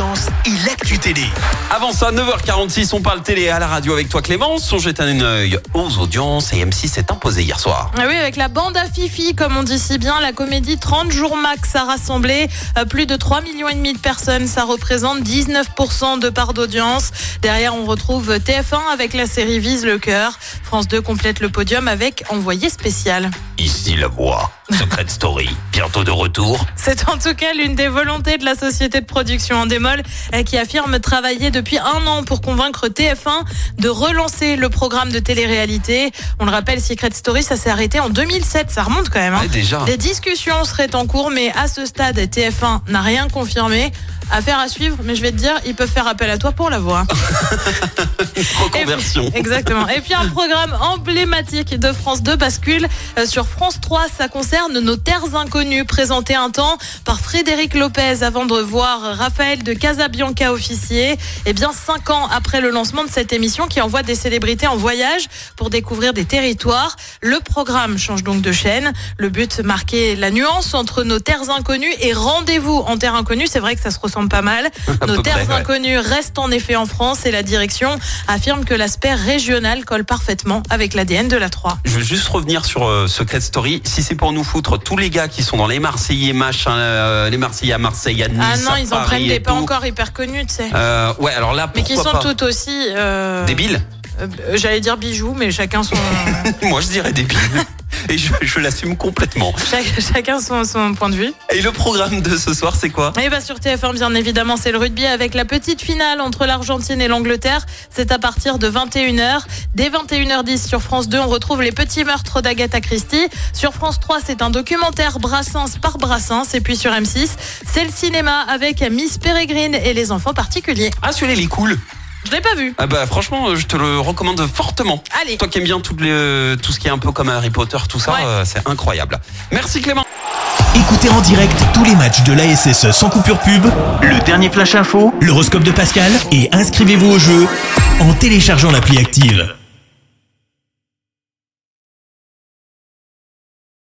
audience et l'actu télé. Avant ça, 9h46, on parle télé à la radio avec toi Clémence. On jette un œil aux audiences et M6 s'est imposé hier soir. Ah oui, avec la bande à Fifi, comme on dit si bien, la comédie 30 jours max a rassemblé euh, plus de 3 millions et demi de personnes. Ça représente 19% de part d'audience. Derrière, on retrouve TF1 avec la série Vise le cœur. France 2 complète le podium avec Envoyé spécial. Ici la voix, Secret Story, bientôt de retour. C'est en tout cas l'une des volontés de la société de production Endemol euh, qui affirme travailler depuis un an pour convaincre TF1 de relancer le programme de télé-réalité. On le rappelle, Secret Story, ça s'est arrêté en 2007. Ça remonte quand même. hein. Ouais, déjà. Des discussions seraient en cours, mais à ce stade, TF1 n'a rien confirmé. Affaire à suivre, mais je vais te dire, ils peuvent faire appel à toi pour la voix. Reconversion. Et puis- exactement. Et puis un programme emblématique de France 2 bascule euh, sur France 3. Ça concerne nos terres inconnues, présenté un temps par Frédéric Lopez avant de voir Raphaël de Casabianca officier. Et bien cinq ans après le lancement de cette émission qui envoie des célébrités en voyage pour découvrir des territoires, le programme change donc de chaîne. Le but marquer la nuance entre nos terres inconnues et rendez-vous en terre inconnue. C'est vrai que ça se ressemble pas mal. Nos terres près, ouais. inconnues restent en effet en France et la direction affirme que l'aspect régional colle parfaitement avec l'ADN de la 3. Je veux juste revenir sur euh, Secret Story. Si c'est pour nous foutre tous les gars qui sont dans les Marseillais, machin, euh, les Marseillais à Marseille, à Nice, Ah non, à ils en Paris prennent et des pas tout. encore hyper connus, tu sais. Euh, ouais, alors là, mais qui sont pas toutes aussi. euh, Débiles J'allais dire bijoux, mais chacun son, Moi, je dirais débiles. Et je, je l'assume complètement. chac- chacun son, son point de vue. Et le programme de ce soir, c'est quoi? Et bah sur TF1, bien évidemment, c'est le rugby avec la petite finale entre l'Argentine et l'Angleterre. C'est à partir de 21h. Dès 21h10 sur France 2, on retrouve les petits meurtres d'Agatha Christie. Sur France 3, c'est un documentaire Brassens par Brassens. Et puis sur M6, c'est le cinéma avec Miss Peregrine et les enfants particuliers. Ah, celui-là, il est cool. Je l'ai pas vu. Ah bah franchement, je te le recommande fortement. Allez. Toi qui aimes bien tout, les, tout ce qui est un peu comme Harry Potter, tout ça, Ouais. euh, c'est incroyable. Merci Clément. Écoutez en direct tous les matchs de l'ASSE sans coupure pub, le dernier flash info, l'horoscope de Pascal et inscrivez-vous au jeu en téléchargeant l'appli active.